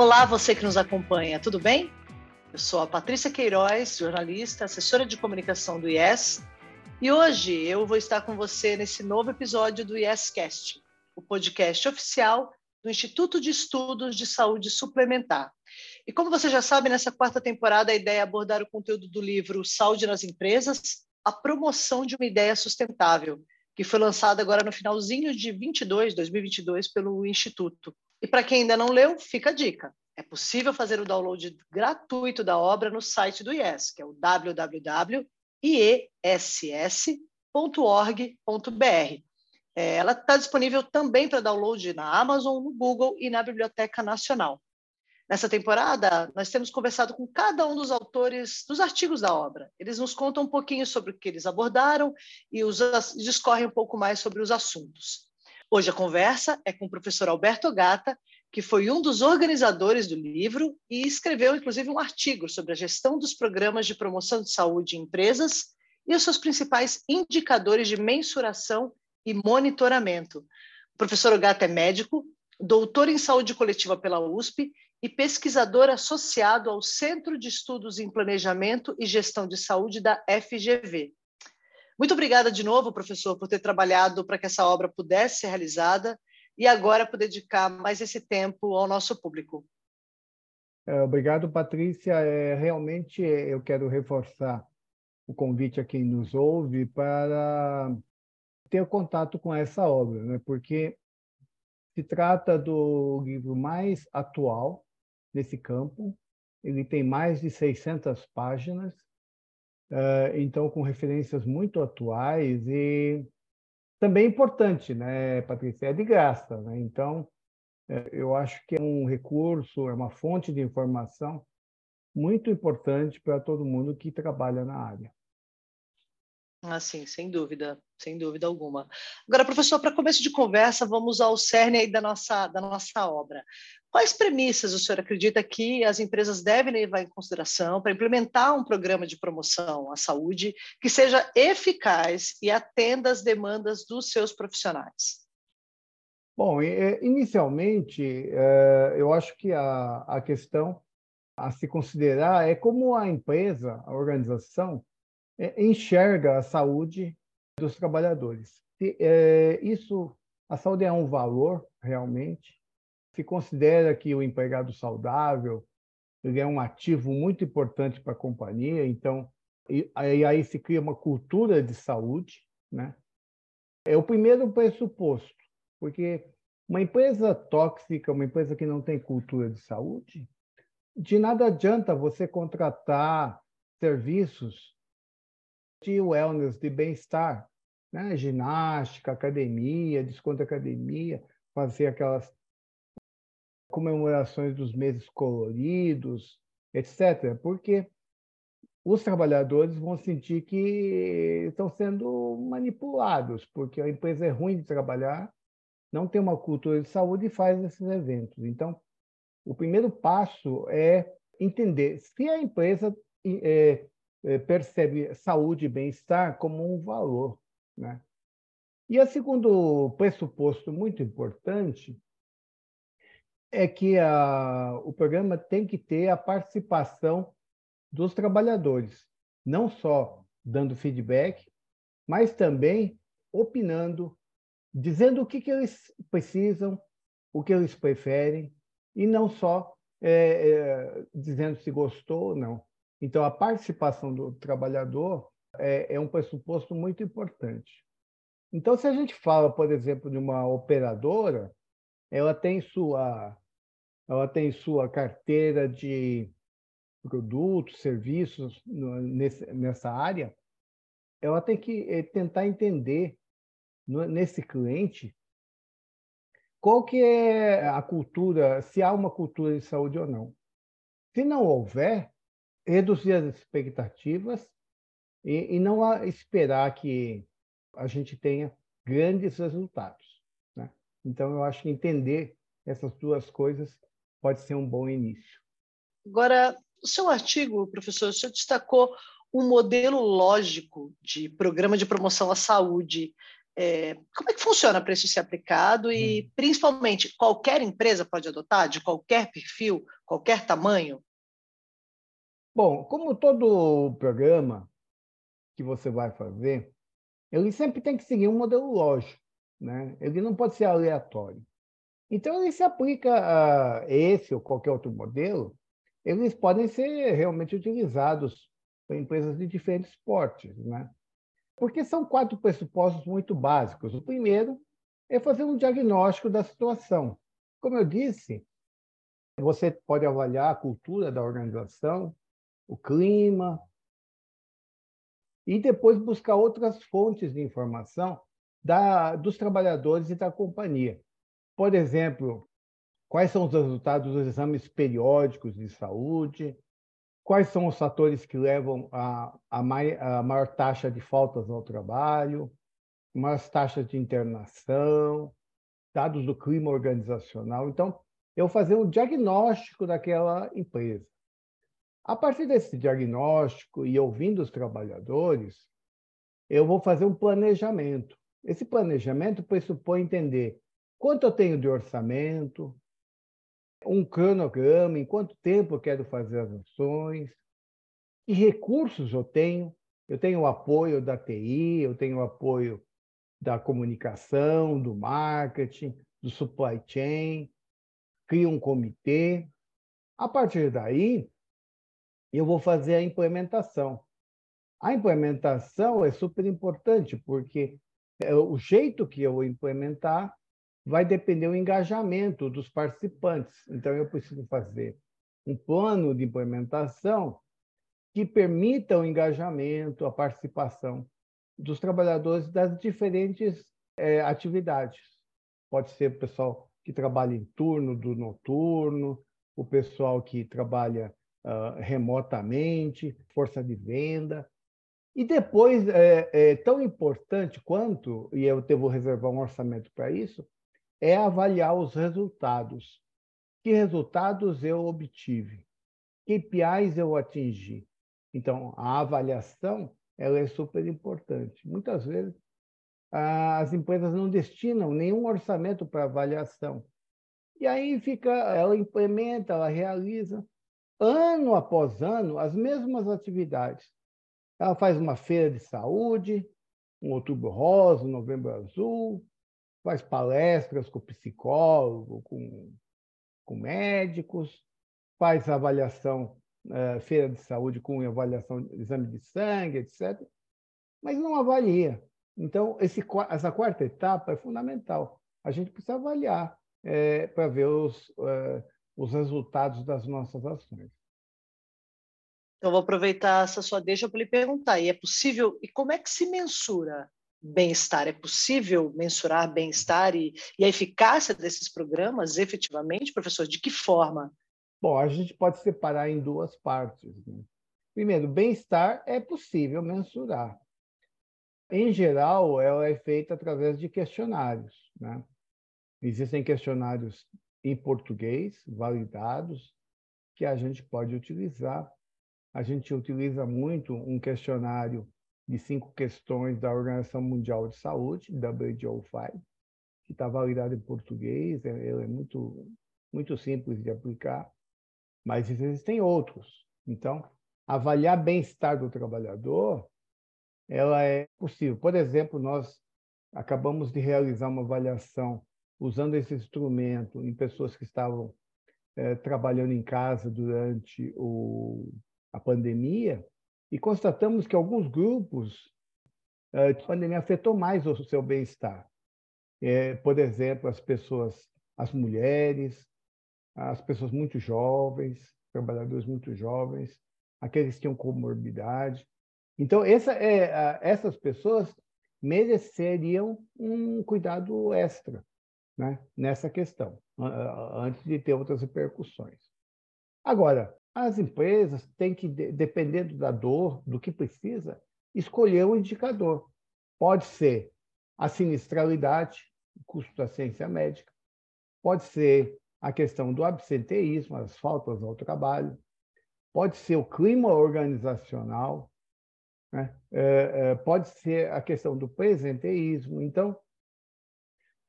Olá, você que nos acompanha, tudo bem? Eu sou a Patrícia Queiroz, jornalista, assessora de comunicação do IES, e hoje eu vou estar com você nesse novo episódio do IEScast, o podcast oficial do Instituto de Estudos de Saúde Suplementar. E como você já sabe, nessa quarta temporada a ideia é abordar o conteúdo do livro Saúde nas Empresas, a promoção de uma ideia sustentável, que foi lançado agora no finalzinho de 22, 2022 pelo Instituto. E para quem ainda não leu, fica a dica. É possível fazer o download gratuito da obra no site do IES, que é o www.iess.org.br. É, ela está disponível também para download na Amazon, no Google e na Biblioteca Nacional. Nessa temporada, nós temos conversado com cada um dos autores dos artigos da obra. Eles nos contam um pouquinho sobre o que eles abordaram e os, discorrem um pouco mais sobre os assuntos. Hoje a conversa é com o professor Alberto Gata, que foi um dos organizadores do livro e escreveu, inclusive, um artigo sobre a gestão dos programas de promoção de saúde em empresas e os seus principais indicadores de mensuração e monitoramento. O professor Gata é médico, doutor em saúde coletiva pela USP e pesquisador associado ao Centro de Estudos em Planejamento e Gestão de Saúde da FGV. Muito obrigada de novo, professor, por ter trabalhado para que essa obra pudesse ser realizada e agora por dedicar mais esse tempo ao nosso público. É, obrigado, Patrícia. É, realmente eu quero reforçar o convite a quem nos ouve para ter contato com essa obra, né? porque se trata do livro mais atual nesse campo. Ele tem mais de 600 páginas uh, então com referências muito atuais e também importante, né, Patrícia? É de graça, né? Então, uh, eu acho que é um recurso, é uma fonte de informação muito importante para todo mundo que trabalha na área. Ah, sim, sem dúvida, sem dúvida alguma. Agora, professor, para começo de conversa, vamos ao cerne da nossa, da nossa obra. Quais premissas o senhor acredita que as empresas devem levar em consideração para implementar um programa de promoção à saúde que seja eficaz e atenda às demandas dos seus profissionais? Bom, inicialmente, é, eu acho que a, a questão a se considerar é como a empresa, a organização, é, enxerga a saúde dos trabalhadores. É, isso, a saúde é um valor realmente. Se considera que o empregado saudável ele é um ativo muito importante para a companhia. Então, e, aí se cria uma cultura de saúde, né? É o primeiro pressuposto, porque uma empresa tóxica, uma empresa que não tem cultura de saúde, de nada adianta você contratar serviços de wellness, de bem-estar, né? ginástica, academia, desconto academia, fazer aquelas comemorações dos meses coloridos, etc. Porque os trabalhadores vão sentir que estão sendo manipulados, porque a empresa é ruim de trabalhar, não tem uma cultura de saúde e faz esses eventos. Então, o primeiro passo é entender se a empresa é, percebe saúde e bem-estar como um valor. Né? E o segundo pressuposto muito importante é que a, o programa tem que ter a participação dos trabalhadores, não só dando feedback, mas também opinando, dizendo o que, que eles precisam, o que eles preferem, e não só é, é, dizendo se gostou ou não. Então, a participação do trabalhador é, é um pressuposto muito importante. Então, se a gente fala, por exemplo, de uma operadora, ela tem sua, ela tem sua carteira de produtos, serviços nessa área, ela tem que eh, tentar entender nesse cliente qual que é a cultura, se há uma cultura de saúde ou não. Se não houver, reduzir as expectativas e, e não esperar que a gente tenha grandes resultados. Né? Então, eu acho que entender essas duas coisas pode ser um bom início. Agora, o seu artigo, professor, o senhor destacou um modelo lógico de programa de promoção à saúde É, como é que funciona para isso ser aplicado e, hum. principalmente, qualquer empresa pode adotar, de qualquer perfil, qualquer tamanho? Bom, como todo programa que você vai fazer, ele sempre tem que seguir um modelo lógico, né? Ele não pode ser aleatório. Então, ele se aplica a esse ou qualquer outro modelo, eles podem ser realmente utilizados por empresas de diferentes portes, né? Porque são quatro pressupostos muito básicos. O primeiro é fazer um diagnóstico da situação. Como eu disse, você pode avaliar a cultura da organização, o clima, e depois buscar outras fontes de informação da, dos trabalhadores e da companhia. Por exemplo, quais são os resultados dos exames periódicos de saúde, quais são os fatores que levam a, a, mai, a maior taxa de faltas ao trabalho, maiores taxas de internação, dados do clima organizacional. Então, eu fazer um diagnóstico daquela empresa. A partir desse diagnóstico e ouvindo os trabalhadores, eu vou fazer um planejamento. Esse planejamento pressupõe entender quanto eu tenho de orçamento, um cronograma, em quanto tempo eu quero fazer as ações, que recursos eu tenho. Eu tenho o apoio da TI, eu tenho o apoio da comunicação, do marketing, do supply chain, crio um comitê. A partir daí, eu vou fazer a implementação. A implementação é super importante, porque é o jeito que eu implementar vai depender do engajamento dos participantes. Então, eu preciso fazer um plano de implementação que permita o engajamento, a participação dos trabalhadores das diferentes é, atividades. Pode ser o pessoal que trabalha em turno do noturno, o pessoal que trabalha uh, remotamente, força de venda. E depois, é, é, tão importante quanto, e eu vou reservar um orçamento para isso, é avaliar os resultados. Que resultados eu obtive? Que KPIs eu atingi? Então, a avaliação ela é super importante. Muitas vezes, as empresas não destinam nenhum orçamento para avaliação. E aí fica, ela implementa, ela realiza, ano após ano, as mesmas atividades. Ela faz uma feira de saúde, um outubro rosa, um novembro azul, faz palestras com psicólogo, com, com médicos, faz avaliação, uh, feira de saúde com avaliação exame de sangue, etc. Mas não avalia. Então, esse, essa quarta etapa é fundamental. A gente precisa avaliar é, para ver os, uh, os resultados das nossas ações. Então, vou aproveitar essa sua deixa para lhe perguntar: e é possível, e como é que se mensura bem-estar? É possível mensurar bem-estar e, e, a eficácia desses programas efetivamente, professor? De que forma? Bom, a gente pode separar em duas partes. Né? Primeiro, bem-estar é possível mensurar. Em geral, ela é feita através de questionários. Né? Existem questionários em português, validados, que a gente pode utilizar. A gente utiliza muito um questionário de cinco questões da Organização Mundial de Saúde, WHO5, que está validado em português, é, ele é muito, muito simples de aplicar, mas existem outros. Então, avaliar bem-estar do trabalhador, ela é possível. Por exemplo, nós acabamos de realizar uma avaliação usando esse instrumento em pessoas que estavam é, trabalhando em casa durante o, a pandemia, e constatamos que alguns grupos eh, a pandemia afetou mais o seu bem-estar. É, por exemplo, as pessoas, as mulheres, as pessoas muito jovens, trabalhadores muito jovens, aqueles que tinham comorbidade. Então, essa, é, essas pessoas mereceriam um cuidado extra né, nessa questão, antes de ter outras repercussões. Agora, as empresas têm que, dependendo da dor, do que precisa, escolher um indicador. Pode ser a sinistralidade, o custo da ciência médica, pode ser a questão do absenteísmo, as faltas ao trabalho, pode ser o clima organizacional, Né? É, é, pode ser a questão do presenteísmo. Então,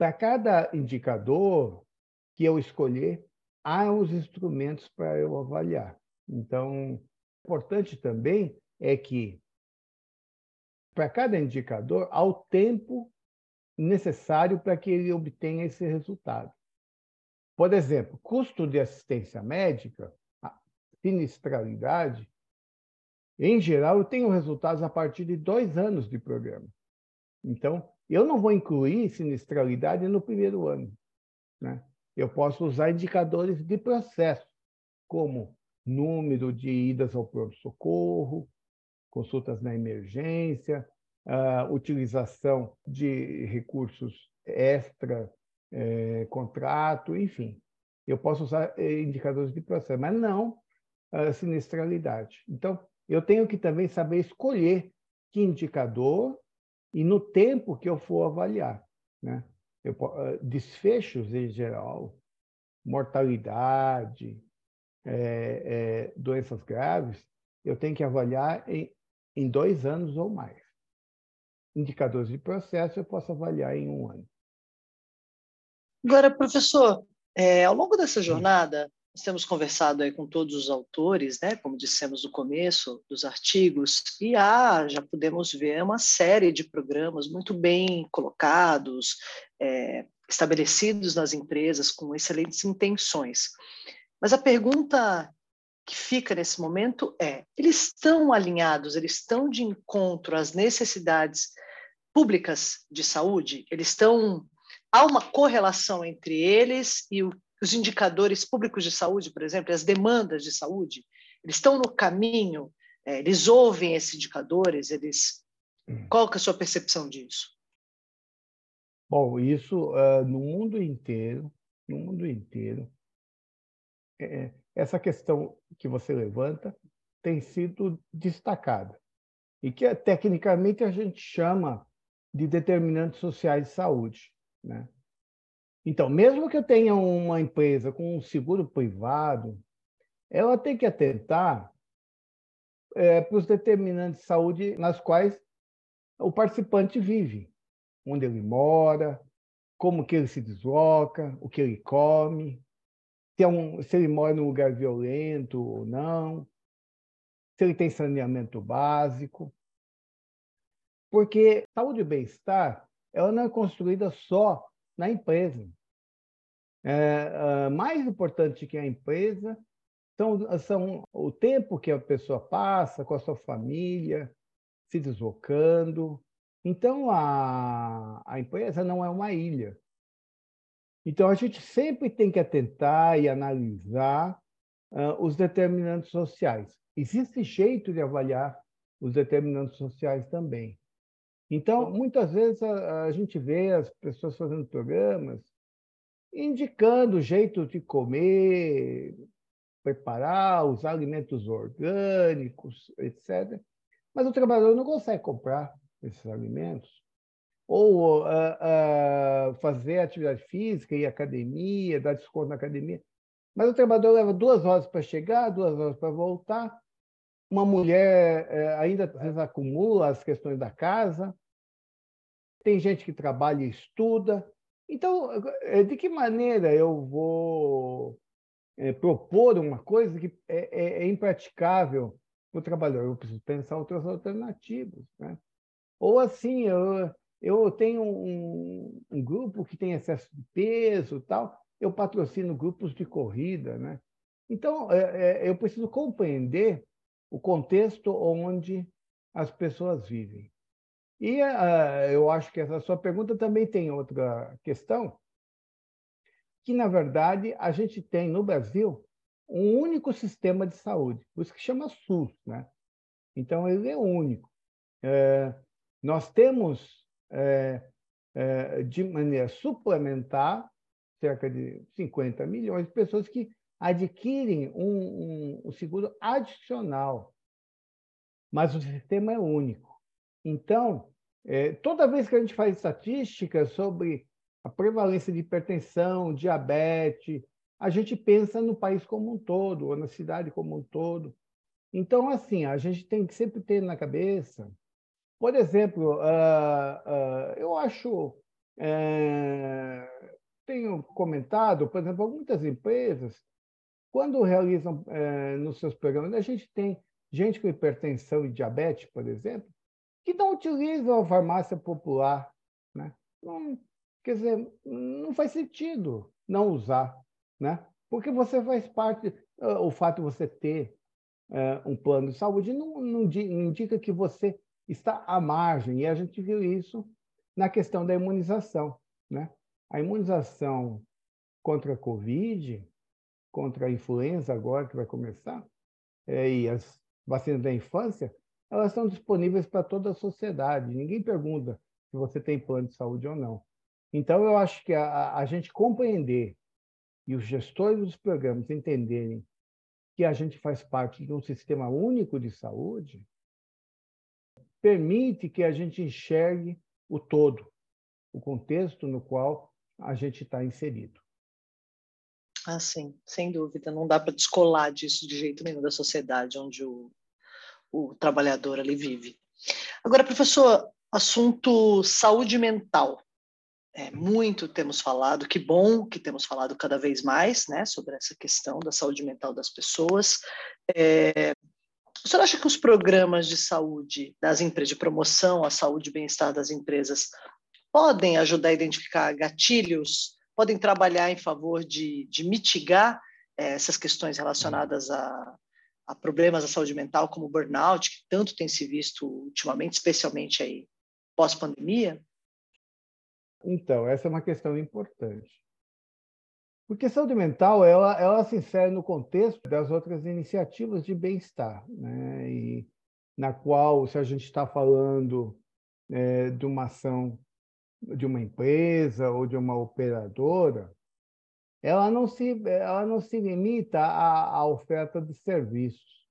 para cada indicador que eu escolher, há os instrumentos para eu avaliar. Então, importante também é que para cada indicador há o tempo necessário para que ele obtenha esse resultado. Por exemplo, custo de assistência médica, sinistralidade, em geral, eu tenho resultados a partir de dois anos de programa. Então, eu não vou incluir sinistralidade no primeiro ano. Né? Eu posso usar indicadores de processo, como número de idas ao pronto-socorro, consultas na emergência, utilização de recursos extra é, contrato, enfim. Eu posso usar é, indicadores de processo, mas não a sinistralidade. Então, eu tenho que também saber escolher que indicador e no tempo que eu for avaliar. Né? Eu, ah, desfechos em geral, mortalidade, é, é, doenças graves, eu tenho que avaliar em, em dois anos ou mais. Indicadores de processo eu posso avaliar em um ano. Agora, professor, é, ao longo dessa jornada, nós temos conversado aí com todos os autores, né, como dissemos no começo dos artigos, e há, já podemos ver uma série de programas muito bem colocados, é, estabelecidos nas empresas com excelentes intenções. Mas a pergunta que fica nesse momento é: eles estão alinhados, eles estão de encontro às necessidades públicas de saúde? Eles estão há uma correlação entre eles e o os indicadores públicos de saúde, por exemplo, as demandas de saúde, eles estão no caminho, é, eles ouvem esses indicadores, eles. Hum. Qual que é a sua percepção disso? Bom, isso uh, no mundo inteiro, no mundo inteiro, é, essa questão que você levanta tem sido destacada e que tecnicamente a gente chama de determinantes sociais de saúde, né? Então, mesmo que eu tenha uma empresa com um seguro privado, ela tem que atentar é, para os determinantes de saúde nas quais o participante vive, onde ele mora, como que ele se desloca, o que ele come, se, é um, se ele mora num lugar violento ou não, se ele tem saneamento básico. Porque saúde e bem-estar ela não é construída só na empresa. É, mais importante que a empresa são, são o tempo que a pessoa passa com a sua família, se deslocando. Então, a, a empresa não é uma ilha. Então, a gente sempre tem que atentar e analisar uh, os determinantes sociais. Existe jeito de avaliar os determinantes sociais também. Então, muitas vezes a, a gente vê as pessoas fazendo programas indicando o jeito de comer, preparar os alimentos orgânicos, etc. Mas o trabalhador não consegue comprar esses alimentos. Ou uh, uh, fazer atividade física e academia, dar desconto na academia. Mas o trabalhador leva duas horas para chegar, duas horas para voltar. Uma mulher uh, ainda às vezes acumula as questões da casa. Tem gente que trabalha e estuda. Então, eh, de que maneira eu vou é, propor uma coisa que é, é, é impraticável para o trabalhador? Eu preciso pensar outras alternativas. Né? Ou assim, eu, eu tenho um, um grupo que tem excesso de peso tal, eu patrocino grupos de corrida. Né? Então, é, eu preciso compreender o contexto onde as pessoas vivem. E uh, eu acho que essa sua pergunta também tem outra questão, que, na verdade, a gente tem no Brasil um único sistema de saúde, por isso que chama SUS. Né? Então, ele é único. É, nós temos, é, é, de maneira suplementar, cerca de 50 milhões de pessoas que adquirem um, um, um seguro adicional, mas o sistema é único. Então, é, toda vez que a gente faz estatística sobre a prevalência de hipertensão, diabetes, a gente pensa no país como um todo, ou na cidade como um todo. Então, assim, a gente tem que sempre ter na cabeça, por exemplo, uh, uh, eu acho, é, tenho comentado, por exemplo, muitas empresas, quando realizam é, nos seus programas, a gente tem gente com hipertensão e diabetes, por exemplo, que não utilizam a farmácia popular. Né? Não, quer dizer, não faz sentido não usar, né? porque você faz parte, o fato de você ter é, um plano de saúde não, não, indica que você está à margem, e a gente viu isso na questão da imunização. Né? A imunização contra a Covid, contra a influenza agora que vai começar, é, e as vacinas da infância, elas estão disponíveis para toda a sociedade. Ninguém pergunta se você tem plano de saúde ou não. Então, eu acho que a, a gente compreender e os gestores dos programas entenderem que a gente faz parte de um sistema único de saúde, permite que a gente enxergue o todo, o contexto no qual a gente está inserido. Ah, sim, sem dúvida. Não dá para descolar disso de jeito nenhum da sociedade onde o, o trabalhador ali vive. Agora, professor, assunto saúde mental. É, muito temos falado, que bom que temos falado cada vez mais né, sobre essa questão da saúde mental das pessoas. É, o senhor acha que os programas de saúde das empresas, de promoção à saúde e bem-estar das empresas, podem ajudar a identificar gatilhos, podem trabalhar em favor de, de mitigar é, essas questões relacionadas a, a problemas da saúde mental, como burnout, que tanto tem se visto ultimamente, especialmente aí pós-pandemia? Então, essa é uma questão importante. Porque saúde mental ela, ela se insere no contexto das outras iniciativas de bem-estar, né? e na qual, se a gente está falando é, de uma ação de uma empresa ou de uma operadora, ela não se, ela não se limita à, à oferta de serviços.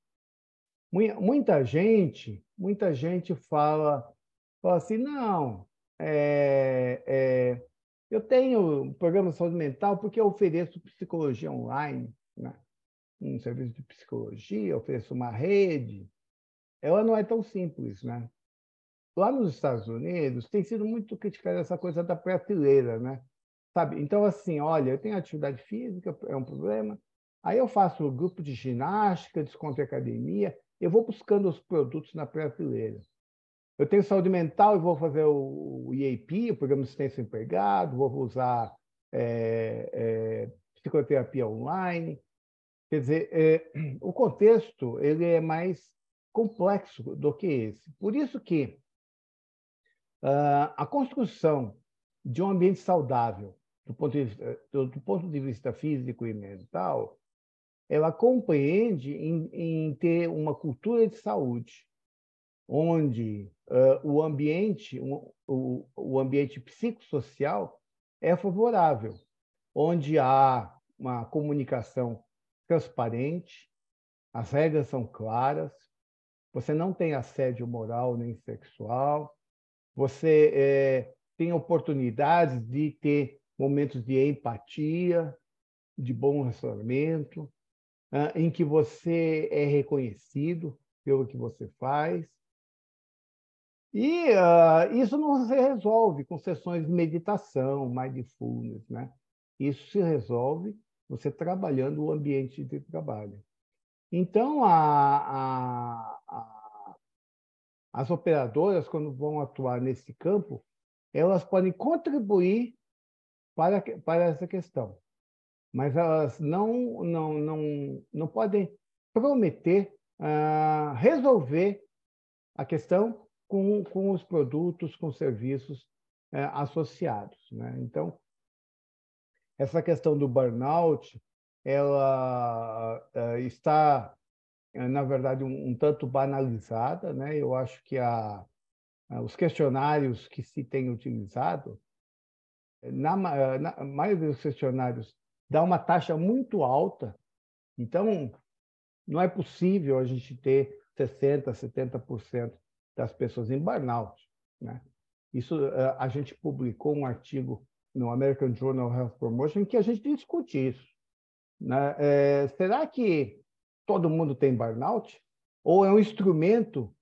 Muita gente, muita gente fala, fala assim, não, é, é, eu tenho um programa de saúde mental porque eu ofereço psicologia online, né? um serviço de psicologia, ofereço uma rede. Ela não é tão simples, né? Lá nos Estados Unidos tem sido muito criticada essa coisa da prateleira, né? Sabe? Então assim, olha, eu tenho atividade física, é um problema. Aí eu faço grupo de ginástica, desconto academia, eu vou buscando os produtos na prateleira. Eu tenho saúde mental e vou fazer o, IAP, o Programa de Assistência Empregado, vou usar é, é, psicoterapia online. Quer dizer, é, o contexto ele é mais complexo do que esse. Por isso que uh, a construção de um ambiente saudável, do ponto, de vista, do, do ponto de vista físico e mental, ela compreende em, em ter uma cultura de saúde, onde uh, o ambiente, um, o, o ambiente psicossocial é favorável, onde há uma comunicação transparente, as regras são claras, você não tem assédio moral nem sexual, você é, tem oportunidades de ter momentos de empatia, de bom relacionamento, uh, em que você é reconhecido pelo que você faz, e uh, isso não se resolve com sessões de meditação, mindfulness, né? Isso se resolve você trabalhando o ambiente de trabalho. Então, a, a, a, as operadoras, quando vão atuar nesse campo, elas podem contribuir para, para essa questão, mas elas não, não, não, não podem prometer uh, resolver a questão com, com os produtos, com os serviços é, associados. Né? Então, essa questão do burnout, ela é, está, é, na verdade, um, um, tanto banalizada. Né? Eu acho que a, os questionários que se têm utilizado, na, na maioria dos questionários, dá uma taxa muito alta. Então, não é possível a gente ter 60%, 70% das pessoas em burnout. Né? Isso eh, a gente publicou um artigo no American Journal of Health Promotion que a gente discute isso. Né? É, será que todo mundo tem burnout? ou é um instrumento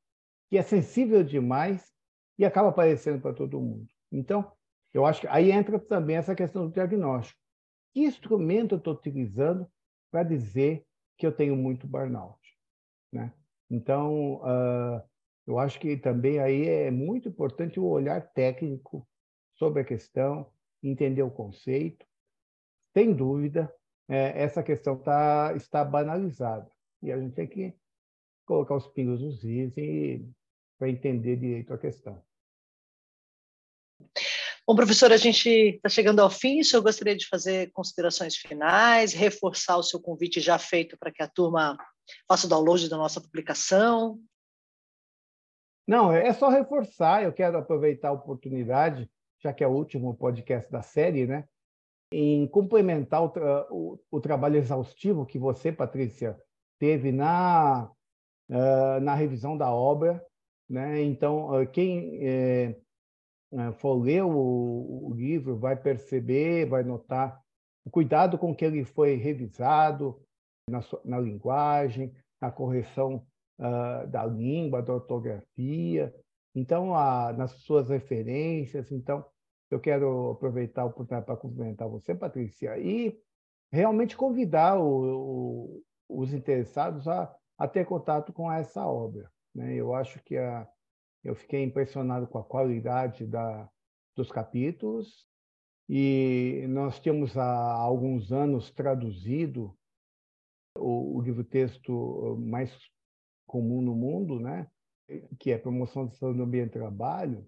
que é sensível demais e acaba aparecendo para todo mundo. Então, eu acho que aí entra também essa questão do diagnóstico. Que instrumento eu estou utilizando para dizer que eu tenho muito burnout? Né? Então, uh, eu acho que também aí é muito importante o olhar técnico sobre a questão, entender o conceito. Sem dúvida, é, essa questão tá, está banalizada. E a gente tem que colocar os pingos nos is para entender direito a questão. Bom, professor, a gente está chegando ao fim. O senhor gostaria de fazer considerações finais, reforçar o seu convite já feito para que a turma faça o download da nossa publicação? Não, é só reforçar. Eu quero aproveitar a oportunidade, já que é o último podcast da série, né? Em complementar o, tra o, o trabalho exaustivo que você, Patrícia, teve na, uh, na revisão da obra. Né? Então, uh, quem uh, for ler o, o, livro vai perceber, vai notar o cuidado com que ele foi revisado na, na linguagem, na correção da língua, da ortografia, então, a, nas suas referências. Então, eu quero aproveitar a oportunidade para cumprimentar você, Patrícia, e realmente convidar o, os interessados a, a ter contato com essa obra. Né? Eu acho que a, eu fiquei impressionado com a qualidade da, dos capítulos e nós tínhamos há alguns anos traduzido o, o livro-texto mais comum no mundo, né? que é Promoção da Saúde no Ambiente de Trabalho,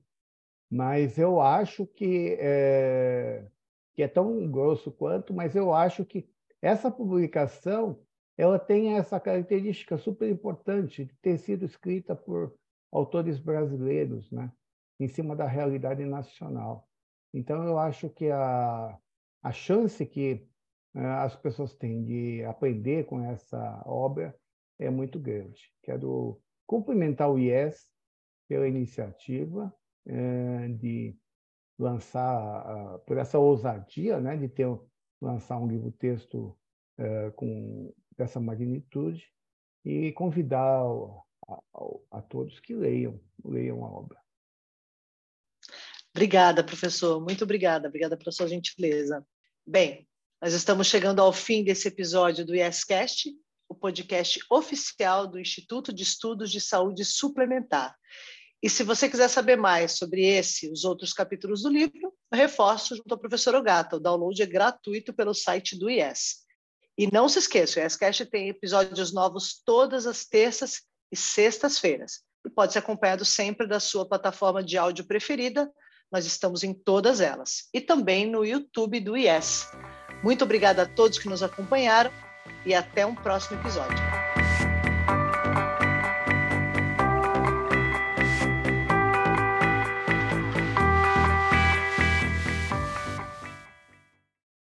mas eu acho que é, que é tão grosso quanto, mas eu acho que essa publicação ela tem essa característica super importante de ter sido escrita por autores brasileiros, né, em cima da realidade nacional. Então, eu acho que a, a chance que uh, as pessoas têm de aprender com essa obra é muito grande. Quero cumprimentar o IES pela iniciativa uh, de lançar, uh, por essa ousadia né, de ter lançar um livro-texto uh, com dessa magnitude e convidar a, a, todos que leiam, leiam a obra. Obrigada, professor. Muito obrigada. Obrigada pela sua gentileza. Bem, nós estamos chegando ao fim desse episódio do YesCast, o podcast oficial do Instituto de Estudos de Saúde Suplementar. E se você quiser saber mais sobre esse e os outros capítulos do livro, reforço junto ao professor Ogata. O download é gratuito pelo site do IES. E não se esqueça, o ESCast tem episódios novos todas as terças e sextas-feiras. E pode ser acompanhado sempre da sua plataforma de áudio preferida. Nós estamos em todas elas. E também no YouTube do IES. Muito obrigada a todos que nos acompanharam e até um próximo episódio.